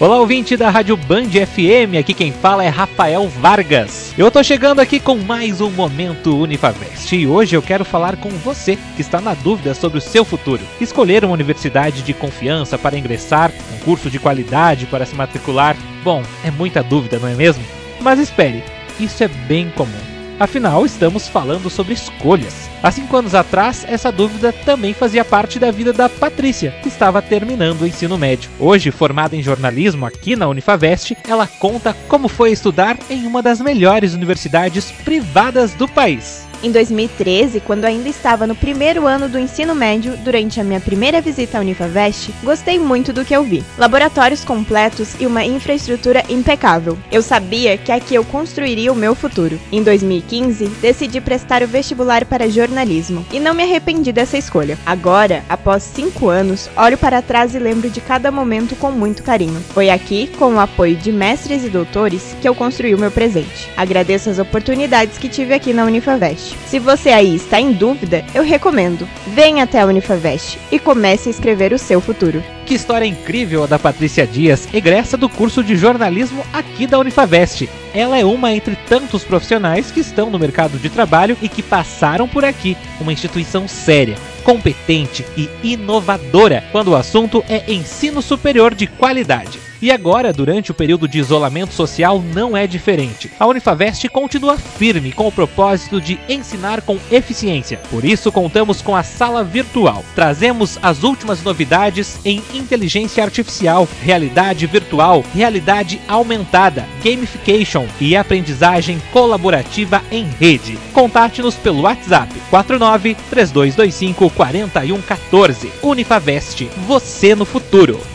Olá, ouvinte da Rádio Band FM, aqui quem fala é Rafael Vargas. Eu tô chegando aqui com mais um Momento Unifavest e hoje eu quero falar com você que está na dúvida sobre o seu futuro. Escolher uma universidade de confiança para ingressar, um curso de qualidade para se matricular. Bom, é muita dúvida, não é mesmo? Mas espere, isso é bem comum. Afinal, estamos falando sobre escolhas. Há cinco anos atrás, essa dúvida também fazia parte da vida da Patrícia, que estava terminando o ensino médio. Hoje, formada em jornalismo aqui na Unifavest, ela conta como foi estudar em uma das melhores universidades privadas do país. Em 2013, quando ainda estava no primeiro ano do ensino médio, durante a minha primeira visita à Unifavest, gostei muito do que eu vi. Laboratórios completos e uma infraestrutura impecável. Eu sabia que aqui eu construiria o meu futuro. Em 2015, decidi prestar o vestibular para jornalismo e não me arrependi dessa escolha. Agora, após cinco anos, olho para trás e lembro de cada momento com muito carinho. Foi aqui, com o apoio de mestres e doutores, que eu construí o meu presente. Agradeço as oportunidades que tive aqui na Unifavest. Se você aí está em dúvida, eu recomendo. Venha até a Unifavest e comece a escrever o seu futuro. Que história incrível a da Patrícia Dias, egressa do curso de jornalismo aqui da Unifavest. Ela é uma entre tantos profissionais que estão no mercado de trabalho e que passaram por aqui, uma instituição séria, competente e inovadora quando o assunto é ensino superior de qualidade. E agora, durante o período de isolamento social, não é diferente. A Unifavest continua firme com o propósito de ensinar com eficiência. Por isso, contamos com a sala virtual. Trazemos as últimas novidades em inteligência artificial, realidade virtual, realidade aumentada, gamification e aprendizagem colaborativa em rede. Contate-nos pelo WhatsApp 49 3225 4114. Unifavest, você no futuro.